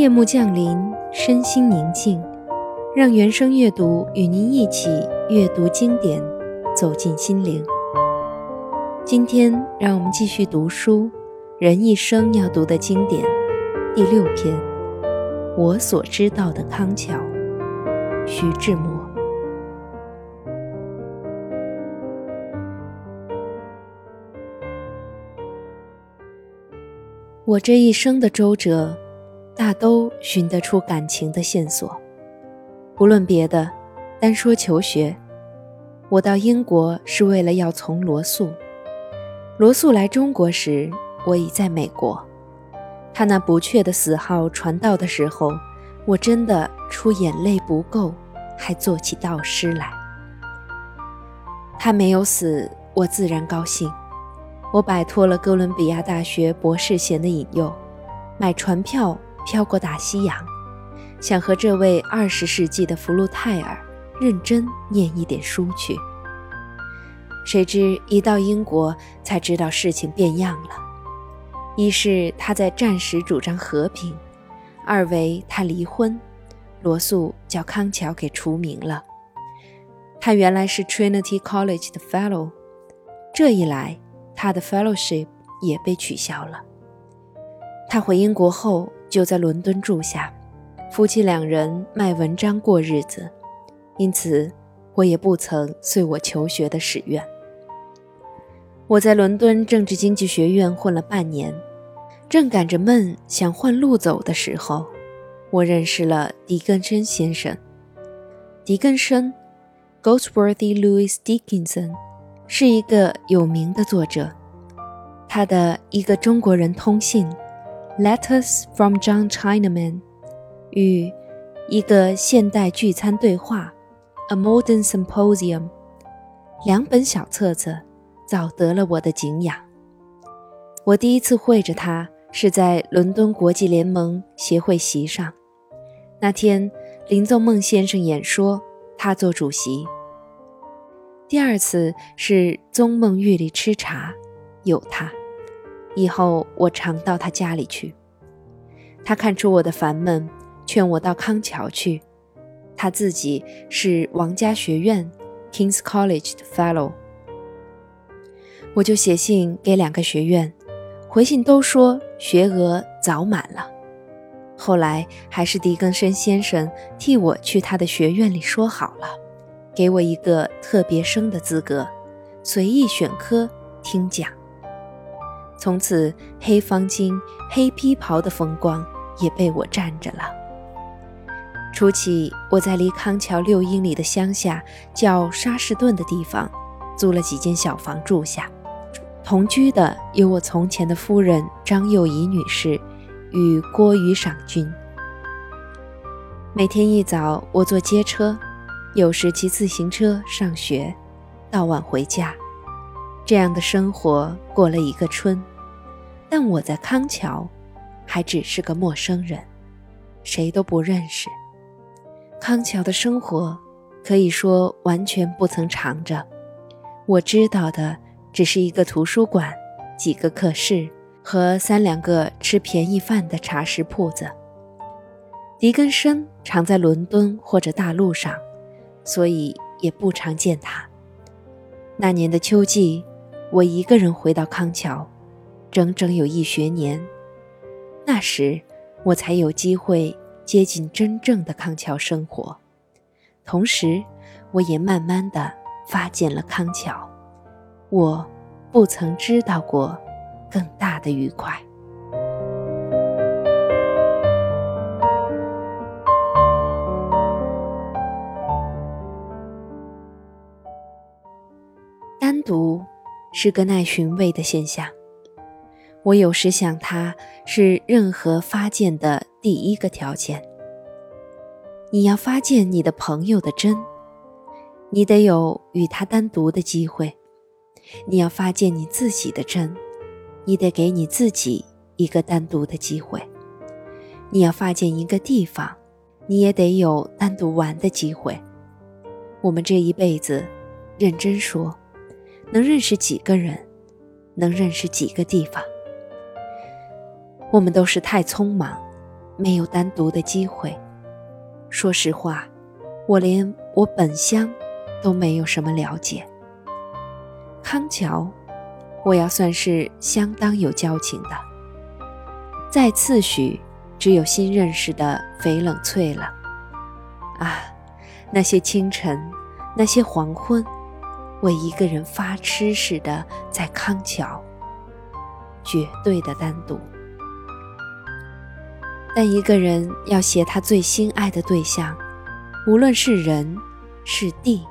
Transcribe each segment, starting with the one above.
夜幕降临，身心宁静，让原声阅读与您一起阅读经典，走进心灵。今天，让我们继续读书《人一生要读的经典》第六篇《我所知道的康桥》，徐志摩。我这一生的周折，大都寻得出感情的线索。不论别的，单说求学，我到英国是为了要从罗素。罗素来中国时，我已在美国。他那不确的死号传到的时候，我真的出眼泪不够，还做起悼诗来。他没有死，我自然高兴。我摆脱了哥伦比亚大学博士衔的引诱，买船票飘过大西洋，想和这位二十世纪的福禄泰尔认真念一点书去。谁知一到英国，才知道事情变样了：一是他在战时主张和平；二为他离婚，罗素叫康桥给除名了。他原来是 Trinity College 的 Fellow，这一来。他的 fellowship 也被取消了。他回英国后就在伦敦住下，夫妻两人卖文章过日子，因此我也不曾遂我求学的使愿。我在伦敦政治经济学院混了半年，正赶着闷想换路走的时候，我认识了狄更森先生。狄更森 g o s w o r t h y Louis Dickinson）。是一个有名的作者，他的一个中国人通信《Letters from John Chinaman》与一个现代聚餐对话《A Modern Symposium》两本小册子，早得了我的敬仰。我第一次会着他是在伦敦国际联盟协会席上，那天林宗孟先生演说，他做主席。第二次是宗梦玉里吃茶，有他。以后我常到他家里去。他看出我的烦闷，劝我到康桥去。他自己是王家学院 （King's College） 的 Fellow。我就写信给两个学院，回信都说学额早满了。后来还是狄更生先生替我去他的学院里说好了。给我一个特别生的资格，随意选科听讲。从此，黑方巾、黑披袍的风光也被我占着了。初起，我在离康桥六英里的乡下叫沙士顿的地方，租了几间小房住下。同居的有我从前的夫人张幼仪女士与郭宇赏君。每天一早，我坐街车。有时骑自行车上学，到晚回家，这样的生活过了一个春。但我在康桥，还只是个陌生人，谁都不认识。康桥的生活可以说完全不曾尝着。我知道的只是一个图书馆、几个课室和三两个吃便宜饭的茶食铺子。狄更生常在伦敦或者大陆上。所以也不常见他。那年的秋季，我一个人回到康桥，整整有一学年。那时，我才有机会接近真正的康桥生活，同时，我也慢慢的发现了康桥。我不曾知道过更大的愉快。是个耐寻味的现象。我有时想，它是任何发现的第一个条件。你要发现你的朋友的真，你得有与他单独的机会；你要发现你自己的真，你得给你自己一个单独的机会；你要发现一个地方，你也得有单独玩的机会。我们这一辈子，认真说。能认识几个人，能认识几个地方？我们都是太匆忙，没有单独的机会。说实话，我连我本乡都没有什么了解。康桥，我要算是相当有交情的。再次许，只有新认识的翡冷翠了。啊，那些清晨，那些黄昏，我一个人发痴似的在康桥，绝对的单独。但一个人要写他最心爱的对象，无论是人，是地。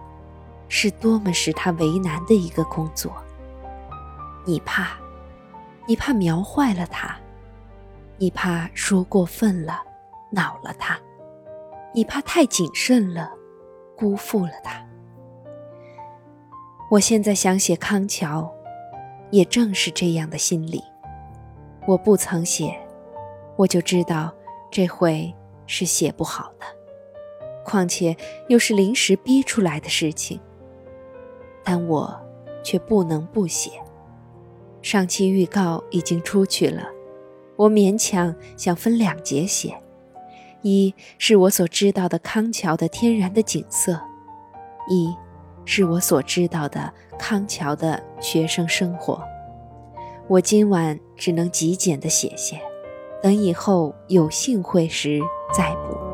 是多么使他为难的一个工作。你怕，你怕描坏了他，你怕说过分了，恼了他，你怕太谨慎了，辜负了他。我现在想写康桥，也正是这样的心理。我不曾写，我就知道这回是写不好的，况且又是临时逼出来的事情。但我却不能不写。上期预告已经出去了，我勉强想分两节写：一是我所知道的康桥的天然的景色，一是我所知道的康桥的学生生活。我今晚只能极简的写写，等以后有幸会时再补。